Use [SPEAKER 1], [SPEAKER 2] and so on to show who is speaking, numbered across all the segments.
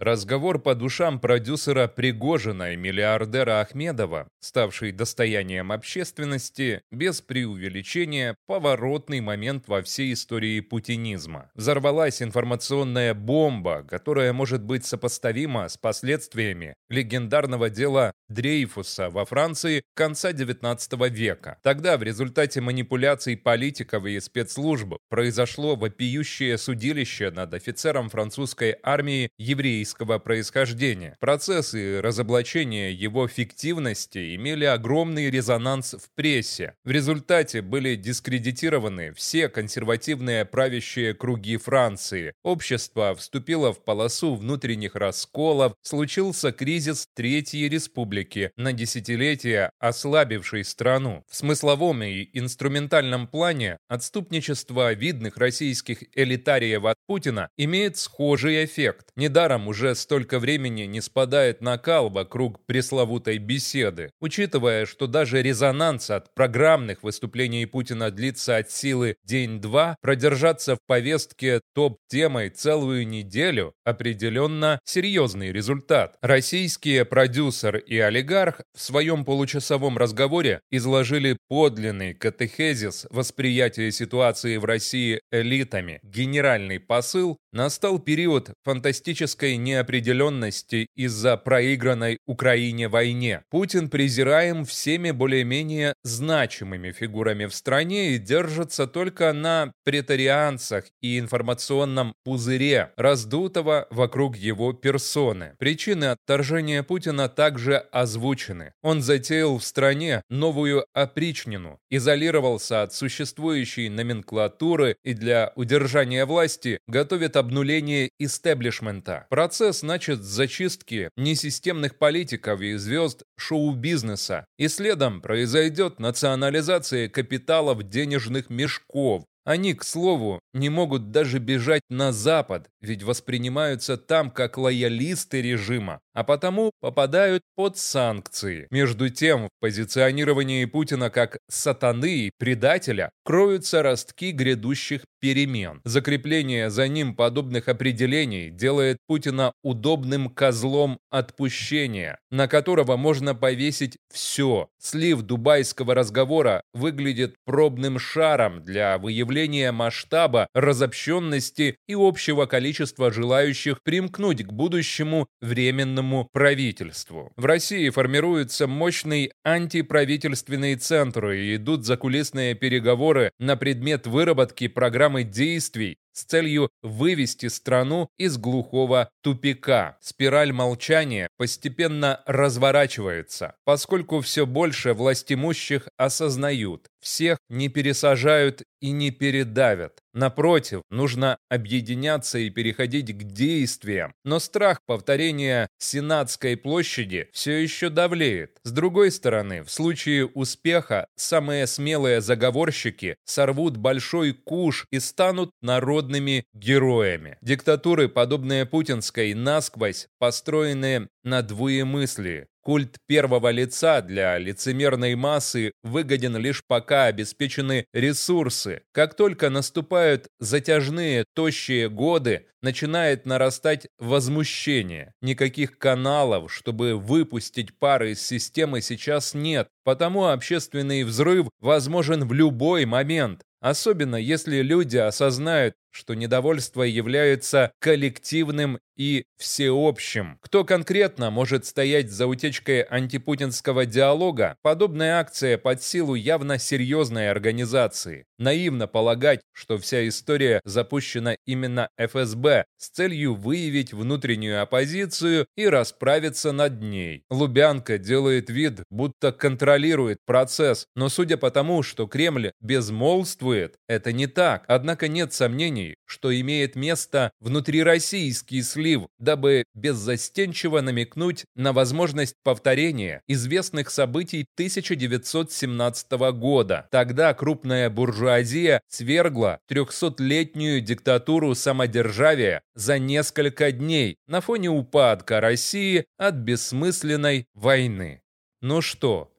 [SPEAKER 1] Разговор по душам продюсера Пригожина и миллиардера Ахмедова, ставший достоянием общественности, без преувеличения, поворотный момент во всей истории путинизма. Взорвалась информационная бомба, которая может быть сопоставима с последствиями легендарного дела Дрейфуса во Франции конца XIX века. Тогда в результате манипуляций политиков и спецслужб произошло вопиющее судилище над офицером французской армии еврейского еврейского происхождения. Процессы разоблачения его фиктивности имели огромный резонанс в прессе. В результате были дискредитированы все консервативные правящие круги Франции. Общество вступило в полосу внутренних расколов, случился кризис Третьей Республики, на десятилетия ослабивший страну. В смысловом и инструментальном плане отступничество видных российских элитариев от Путина имеет схожий эффект. Недаром уже уже столько времени не спадает накал вокруг пресловутой беседы. Учитывая, что даже резонанс от программных выступлений Путина длится от силы день-два, продержаться в повестке топ-темой целую неделю определенно серьезный результат. Российские продюсер и олигарх в своем получасовом разговоре изложили подлинный катехезис восприятия ситуации в России элитами. Генеральный посыл настал период фантастической неопределенности из-за проигранной Украине войне. Путин презираем всеми более-менее значимыми фигурами в стране и держится только на претарианцах и информационном пузыре, раздутого вокруг его персоны. Причины отторжения Путина также озвучены. Он затеял в стране новую опричнину, изолировался от существующей номенклатуры и для удержания власти готовит обнуление истеблишмента. Процесс Процесс начат зачистки несистемных политиков и звезд шоу-бизнеса, и следом произойдет национализация капиталов денежных мешков, они, к слову, не могут даже бежать на Запад, ведь воспринимаются там как лоялисты режима, а потому попадают под санкции. Между тем, в позиционировании Путина как сатаны и предателя кроются ростки грядущих перемен. Закрепление за ним подобных определений делает Путина удобным козлом отпущения, на которого можно повесить все. Слив дубайского разговора выглядит пробным шаром для выявления масштаба разобщенности и общего количества желающих примкнуть к будущему временному правительству. В России формируются мощные антиправительственные центры и идут закулисные переговоры на предмет выработки программы действий с целью вывести страну из глухого тупика. Спираль молчания постепенно разворачивается, поскольку все больше властимущих осознают, всех не пересажают и не передавят. Напротив, нужно объединяться и переходить к действиям. Но страх повторения Сенатской площади все еще давлеет. С другой стороны, в случае успеха самые смелые заговорщики сорвут большой куш и станут народными героями. Диктатуры, подобные путинской, насквозь построенные на двоемыслии. Культ первого лица для лицемерной массы выгоден лишь пока обеспечены ресурсы. Как только наступают затяжные, тощие годы, начинает нарастать возмущение. Никаких каналов, чтобы выпустить пары из системы сейчас нет, потому общественный взрыв возможен в любой момент. Особенно если люди осознают, что недовольство является коллективным и всеобщим. Кто конкретно может стоять за утечкой антипутинского диалога, подобная акция под силу явно серьезной организации. Наивно полагать, что вся история запущена именно ФСБ с целью выявить внутреннюю оппозицию и расправиться над ней. Лубянка делает вид, будто контролирует процесс, но судя по тому, что Кремль безмолвствует, это не так. Однако нет сомнений, что имеет место внутрироссийский слив, дабы беззастенчиво намекнуть на возможность повторения известных событий 1917 года. Тогда крупная буржуазия свергла 300-летнюю диктатуру самодержавия за несколько дней на фоне упадка России от бессмысленной войны. Ну что,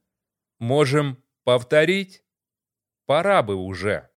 [SPEAKER 1] можем повторить? Пора бы уже.